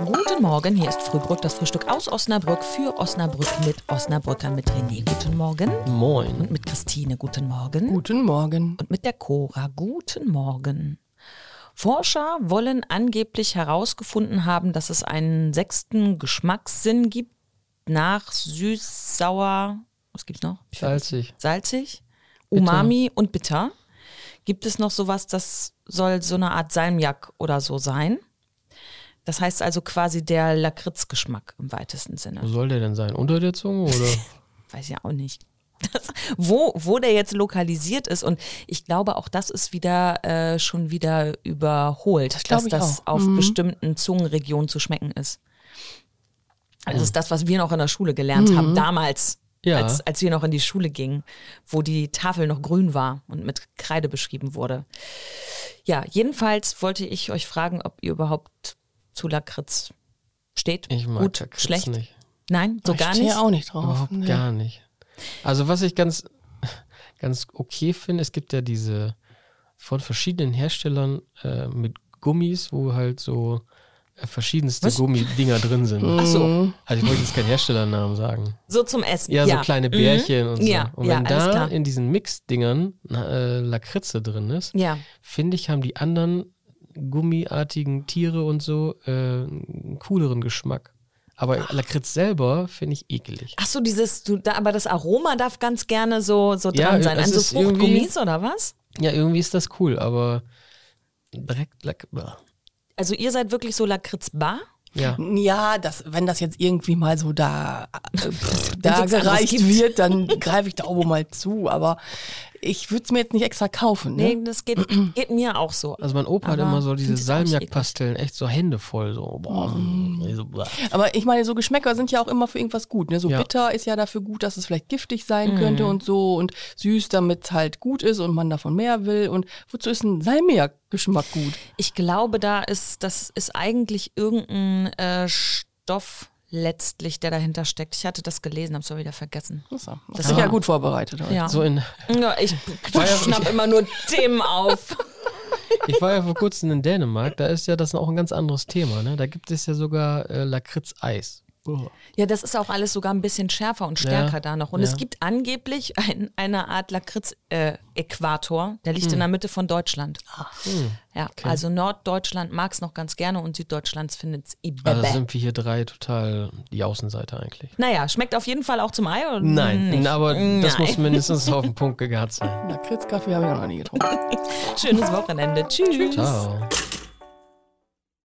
Guten Morgen, hier ist Frühbrück, das Frühstück aus Osnabrück für Osnabrück mit Osnabrücker mit René. Guten Morgen. Moin. Und mit Christine. Guten Morgen. Guten Morgen. Und mit der Cora. Guten Morgen. Forscher wollen angeblich herausgefunden haben, dass es einen sechsten Geschmackssinn gibt nach süß, sauer, was gibt's noch? Salzig. Salzig, Umami und bitter. Gibt es noch sowas, das soll so eine Art Salmiak oder so sein? Das heißt also quasi der Lakritzgeschmack im weitesten Sinne. Wo soll der denn sein? Unter der Zunge oder? Weiß ja auch nicht. Das, wo, wo der jetzt lokalisiert ist und ich glaube auch das ist wieder äh, schon wieder überholt, glaub dass das auch. auf Mhm. bestimmten Zungenregionen zu schmecken ist. Also das ist das, was wir noch in der Schule gelernt haben, damals, Ja. als, als wir noch in die Schule gingen, wo die Tafel noch grün war und mit Kreide beschrieben wurde. Ja, jedenfalls wollte ich euch fragen, ob ihr überhaupt zu Lakritz steht. Ich mag Gut, Lakritz schlecht. nicht. Nein, so ich gar stehe nicht. auch nicht drauf. Überhaupt Nee. gar nicht. Also was ich ganz, ganz okay finde, es gibt ja diese von verschiedenen Herstellern äh, mit Gummis, wo halt so äh, verschiedenste Was? Gummidinger drin sind. Ach so, Also ich wollte jetzt keinen Herstellernamen sagen. so zum Essen. Ja, so kleine Bärchen und so. Ja, und ja, wenn alles da in diesen Mix-Dingern äh, Lakritze drin ist, Ja. finde ich, haben die anderen gummiartigen Tiere und so äh, einen cooleren Geschmack. Aber Lakritz selber finde ich ekelig. Ach so, dieses, du, da, aber das Aroma darf ganz gerne so, so Ja, dran sein. es An so ist irgendwie- Fruchtgummis oder was? Ja, irgendwie ist das cool, aber direkt bah. Also ihr seid wirklich so Lakritz-Bar? Ja. Ja, das, wenn das jetzt irgendwie mal so da, äh, da gereicht wird, dann greife ich da auch mal zu. Aber ich würde es mir jetzt nicht extra kaufen. Nee, Ne? das geht, geht mir auch so. Also mein Opa hat Aber immer so diese Salmiak-Pasteln, echt so Hände voll, so. Boah, so bah. Aber ich meine, so Geschmäcker sind ja auch immer für irgendwas gut. Ne? So Ja. bitter ist ja dafür gut, dass es vielleicht giftig sein könnte und so. Und süß, damit es halt gut ist und man davon mehr will. Und wozu ist ein Salmiak-Geschmack gut? Ich glaube, da ist, das ist eigentlich irgendein äh, Stoff letztlich, der dahinter steckt. Ich hatte das gelesen, hab's aber wieder vergessen. Das ist ja war- gut vorbereitet. heute. Ja. So in, ja ich ja- schnapp immer nur Themen auf. ich war ja vor kurzem in Dänemark, da ist ja das auch ein ganz anderes Thema, ne? Da gibt es ja sogar äh, Lakritz-Eis. Oh. Ja, das ist auch alles sogar ein bisschen schärfer und stärker Ja, da noch. Und ja. es gibt angeblich ein, eine Art Lakritz-Äquator, der Hm. liegt in der Mitte von Deutschland. Ja, also Norddeutschland mag es noch ganz gerne und Süddeutschlands findet es Also ibebe. sind wir hier drei total die Außenseiter eigentlich. naja, schmeckt auf jeden Fall auch zum Ei, oder? Nein, Nicht? aber das Nein. muss mindestens auf den Punkt gegart sein. Lakritzkaffee habe ich auch noch nie getrunken. Schönes Wochenende. Tschüss. Ciao.